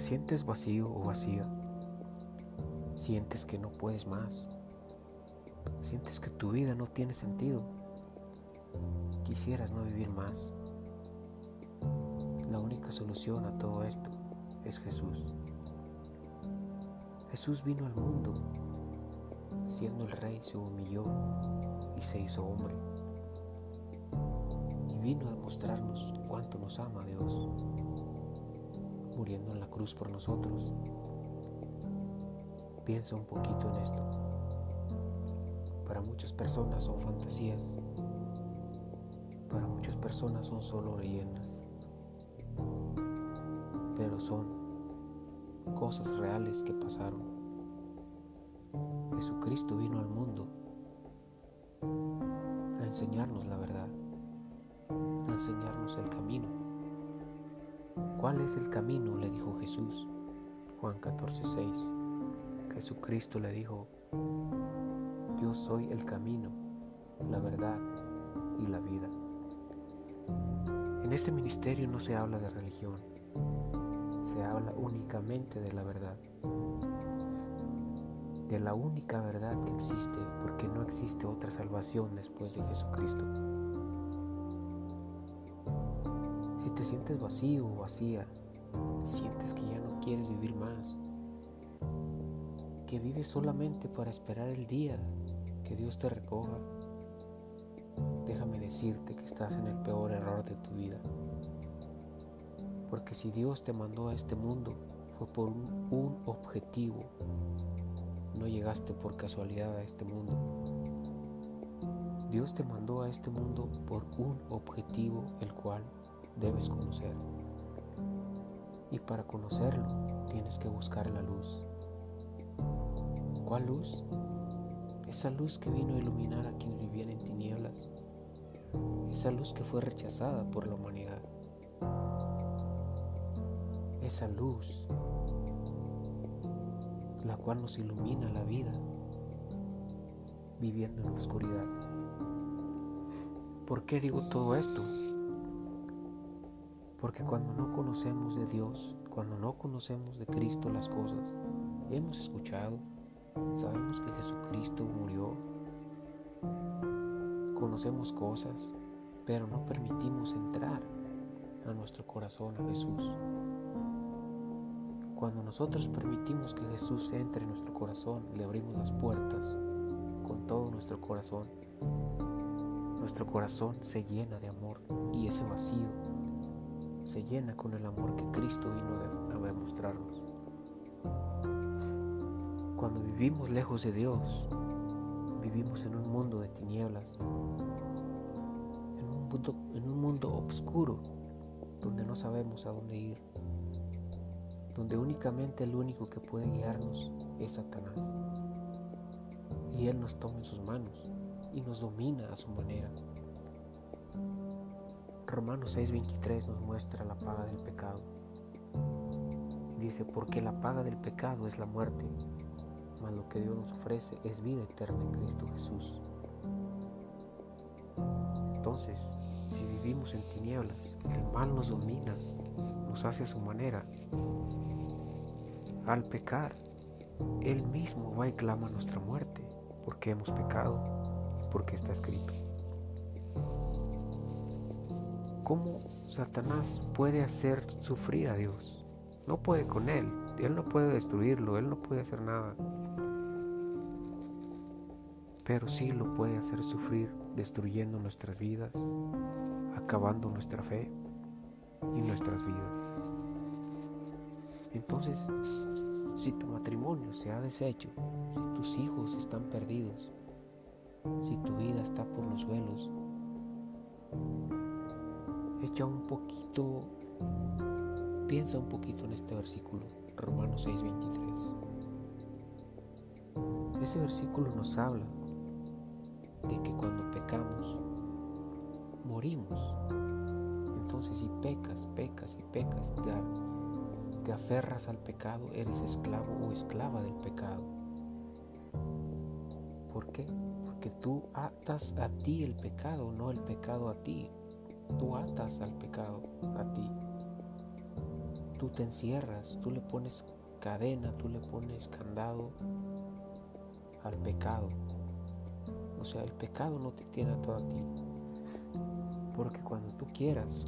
te sientes vacío o vacía, sientes que no puedes más, sientes que tu vida no tiene sentido, quisieras no vivir más, la única solución a todo esto es Jesús. Jesús vino al mundo, siendo el rey se humilló y se hizo hombre. Y vino a demostrarnos cuánto nos ama Dios muriendo en la cruz por nosotros. Piensa un poquito en esto. Para muchas personas son fantasías. Para muchas personas son solo leyendas. Pero son cosas reales que pasaron. Jesucristo vino al mundo a enseñarnos la verdad, a enseñarnos el camino ¿Cuál es el camino? le dijo Jesús. Juan 14:6. Jesucristo le dijo, yo soy el camino, la verdad y la vida. En este ministerio no se habla de religión, se habla únicamente de la verdad, de la única verdad que existe, porque no existe otra salvación después de Jesucristo. Si te sientes vacío o vacía, sientes que ya no quieres vivir más, que vives solamente para esperar el día que Dios te recoja, déjame decirte que estás en el peor error de tu vida. Porque si Dios te mandó a este mundo fue por un, un objetivo. No llegaste por casualidad a este mundo. Dios te mandó a este mundo por un objetivo el cual debes conocer. Y para conocerlo tienes que buscar la luz. ¿Cuál luz? Esa luz que vino a iluminar a quienes vivían en tinieblas. Esa luz que fue rechazada por la humanidad. Esa luz, la cual nos ilumina la vida, viviendo en la oscuridad. ¿Por qué digo todo esto? Porque cuando no conocemos de Dios, cuando no conocemos de Cristo las cosas, hemos escuchado, sabemos que Jesucristo murió, conocemos cosas, pero no permitimos entrar a nuestro corazón a Jesús. Cuando nosotros permitimos que Jesús entre en nuestro corazón, le abrimos las puertas con todo nuestro corazón. Nuestro corazón se llena de amor y ese vacío se llena con el amor que Cristo vino a demostrarnos. Cuando vivimos lejos de Dios, vivimos en un mundo de tinieblas, en un mundo, en un mundo oscuro donde no sabemos a dónde ir, donde únicamente el único que puede guiarnos es Satanás. Y Él nos toma en sus manos y nos domina a su manera. Romanos 6:23 nos muestra la paga del pecado. Dice, porque la paga del pecado es la muerte, mas lo que Dios nos ofrece es vida eterna en Cristo Jesús. Entonces, si vivimos en tinieblas, el mal nos domina, nos hace a su manera. Al pecar, Él mismo va y clama nuestra muerte, porque hemos pecado, porque está escrito. ¿Cómo Satanás puede hacer sufrir a Dios? No puede con Él. Él no puede destruirlo. Él no puede hacer nada. Pero sí lo puede hacer sufrir destruyendo nuestras vidas, acabando nuestra fe y nuestras vidas. Entonces, si tu matrimonio se ha deshecho, si tus hijos están perdidos, si tu vida está por los suelos, echa un poquito, piensa un poquito en este versículo, Romanos 6:23. Ese versículo nos habla de que cuando pecamos, morimos. Entonces si pecas, pecas y pecas, te, te aferras al pecado, eres esclavo o esclava del pecado. ¿Por qué? Porque tú atas a ti el pecado, no el pecado a ti. Tú atas al pecado a ti. tú te encierras, tú le pones cadena, tú le pones candado al pecado. O sea, el pecado no te tiene todo a ti. Porque cuando tú quieras,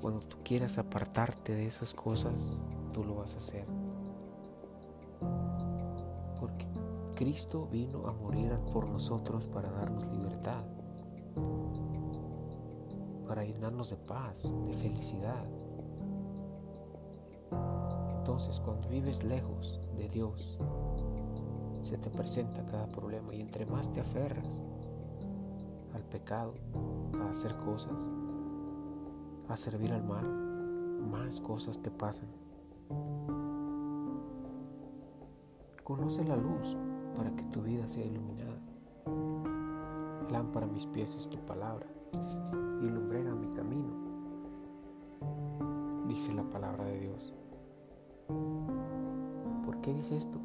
cuando tú quieras apartarte de esas cosas, tú lo vas a hacer. Porque Cristo vino a morir por nosotros para darnos libertad, para llenarnos de paz, de felicidad. Entonces, cuando vives lejos de Dios, se te presenta cada problema y entre más te aferras al pecado, a hacer cosas, a servir al mal, más cosas te pasan. Conoce la luz para que tu vida sea iluminada. Lámpara mis pies es tu palabra y lumbrera mi camino, dice la palabra de Dios. ¿Por qué dice esto?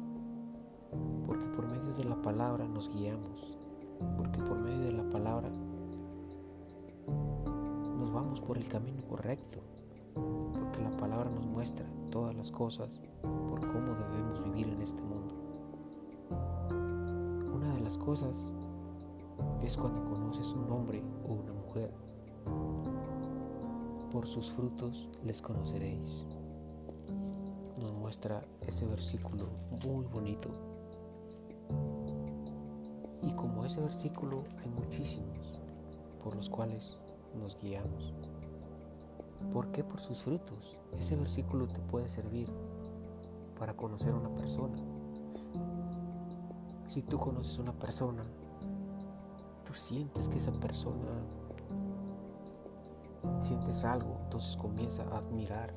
Porque por medio de la palabra nos guiamos, porque por medio de la palabra nos vamos por el camino correcto, porque la palabra nos muestra todas las cosas por cómo debemos vivir en este mundo. Una de las cosas es cuando conoces un hombre o una mujer. Por sus frutos les conoceréis nos muestra ese versículo muy bonito. Y como ese versículo hay muchísimos por los cuales nos guiamos. ¿Por qué? Por sus frutos. Ese versículo te puede servir para conocer a una persona. Si tú conoces una persona, tú sientes que esa persona sientes algo, entonces comienza a admirar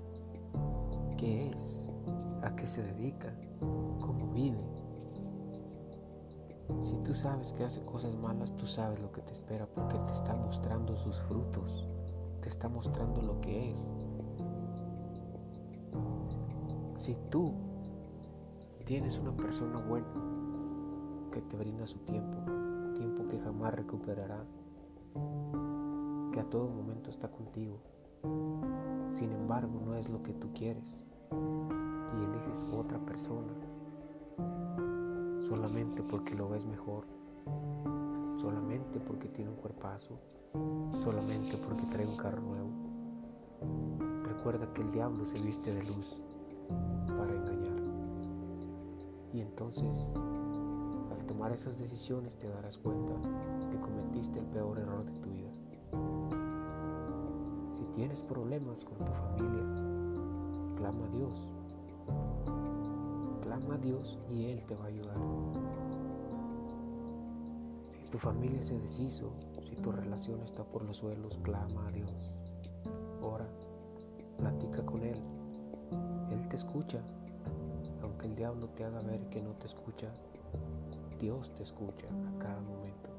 qué es, a qué se dedica, cómo vive. Si tú sabes que hace cosas malas, tú sabes lo que te espera porque te está mostrando sus frutos, te está mostrando lo que es. Si tú tienes una persona buena que te brinda su tiempo, tiempo que jamás recuperará, que a todo momento está contigo, sin embargo no es lo que tú quieres, y eliges otra persona solamente porque lo ves mejor, solamente porque tiene un cuerpazo, solamente porque trae un carro nuevo. Recuerda que el diablo se viste de luz para engañar. Y entonces, al tomar esas decisiones te darás cuenta que cometiste el peor error de tu vida. Si tienes problemas con tu familia, clama a Dios. Clama a Dios y Él te va a ayudar. Si tu familia se deshizo, si tu relación está por los suelos, clama a Dios. Ora, platica con Él. Él te escucha. Aunque el diablo te haga ver que no te escucha, Dios te escucha a cada momento.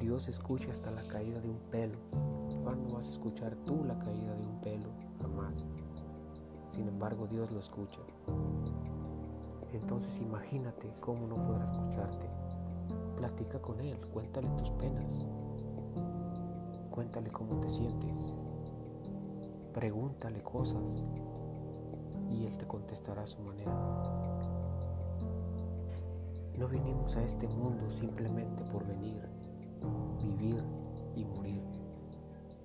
Dios escucha hasta la caída de un pelo. ¿Cuándo vas a escuchar tú la caída de un pelo? Jamás. Sin embargo, Dios lo escucha. Entonces imagínate cómo no podrá escucharte. Platica con Él, cuéntale tus penas. Cuéntale cómo te sientes. Pregúntale cosas y Él te contestará a su manera. No vinimos a este mundo simplemente por venir, vivir y morir.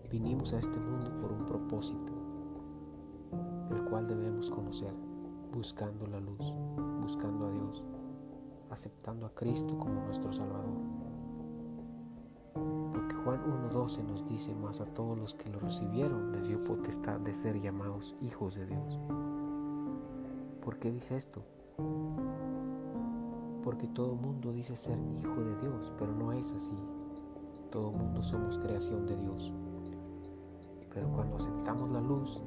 Vinimos a este mundo por un propósito el cual debemos conocer, buscando la luz, buscando a Dios, aceptando a Cristo como nuestro Salvador. Porque Juan 1.12 nos dice, más a todos los que lo recibieron les dio potestad de ser llamados hijos de Dios. ¿Por qué dice esto? Porque todo mundo dice ser hijo de Dios, pero no es así. Todo mundo somos creación de Dios. Pero cuando aceptamos la luz,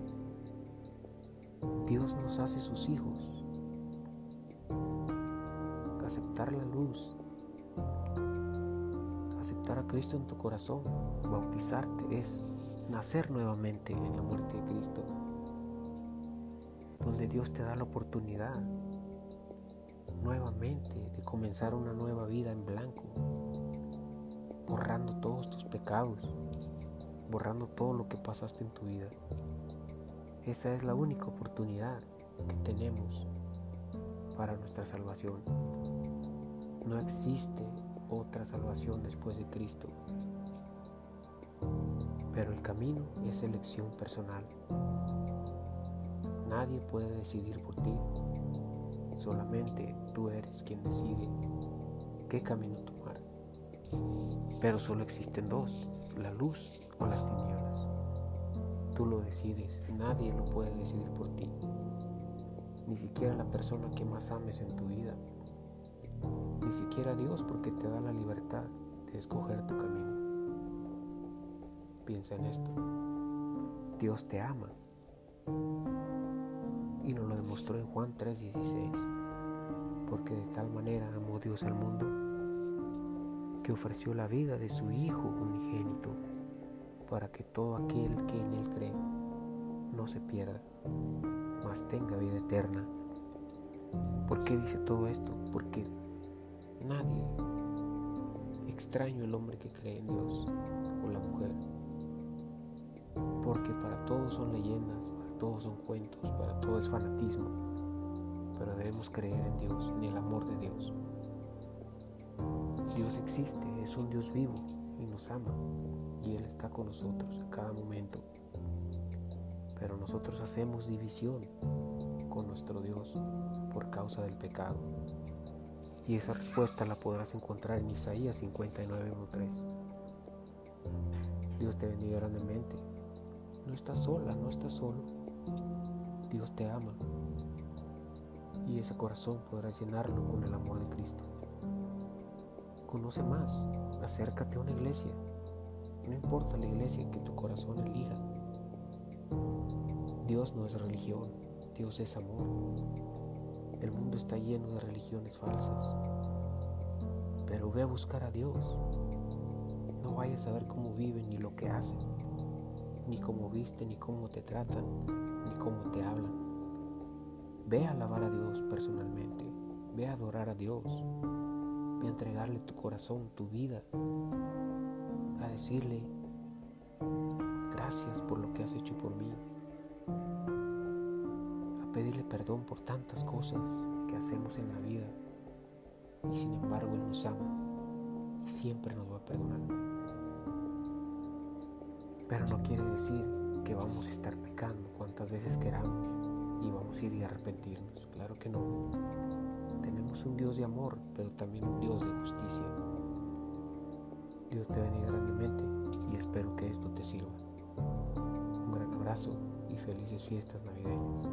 Dios nos hace sus hijos. Aceptar la luz, aceptar a Cristo en tu corazón, bautizarte es nacer nuevamente en la muerte de Cristo, donde Dios te da la oportunidad nuevamente de comenzar una nueva vida en blanco, borrando todos tus pecados, borrando todo lo que pasaste en tu vida Esa es la única oportunidad que tenemos para nuestra salvación. No existe otra salvación después de Cristo. Pero el camino es elección personal. Nadie puede decidir por ti. Solamente tú eres quien decide qué camino tomar. Pero solo existen dos, la luz o las tinieblas. Tú lo decides, nadie lo puede decidir por ti. Ni siquiera la persona que más ames en tu vida. Ni siquiera Dios porque te da la libertad de escoger tu camino. Piensa en esto. Dios te ama. Y nos lo demostró en Juan 3:16. Porque de tal manera amó Dios al mundo que ofreció la vida de su Hijo unigénito para que todo aquel que en Él cree no se pierda, mas tenga vida eterna. ¿Por qué dice todo esto? Porque nadie extraño el hombre que cree en Dios o la mujer porque para todos son leyendas, para todos son cuentos, para todo es fanatismo, pero debemos creer en Dios, en el amor de Dios. Dios existe, es un Dios vivo y nos ama, y Él está con nosotros a cada momento. Pero nosotros hacemos división con nuestro Dios por causa del pecado. Y esa respuesta la podrás encontrar en Isaías 59.1.3. Dios te bendiga grandemente. No estás sola, no estás solo. Dios te ama. Y ese corazón podrás llenarlo con el amor de Cristo. Conoce más, acércate a una iglesia. No importa la iglesia que tu corazón elija. Dios no es religión, Dios es amor. El mundo está lleno de religiones falsas. Pero ve a buscar a Dios. No vayas a ver cómo viven ni lo que hacen ni cómo viste, ni cómo te tratan, ni cómo te hablan. Ve a alabar a Dios personalmente, ve a adorar a Dios, a entregarle tu corazón, tu vida, a decirle gracias por lo que has hecho por mí, a pedirle perdón por tantas cosas que hacemos en la vida. Y sin embargo Él nos ama y siempre nos va a perdonar. Pero no quiere decir que vamos a estar pecando cuantas veces queramos y vamos a ir a arrepentirnos. Claro que no. Tenemos un Dios de amor, pero también un Dios de justicia. Dios te bendiga grandemente y espero que esto te sirva. Un gran abrazo y felices fiestas navideñas.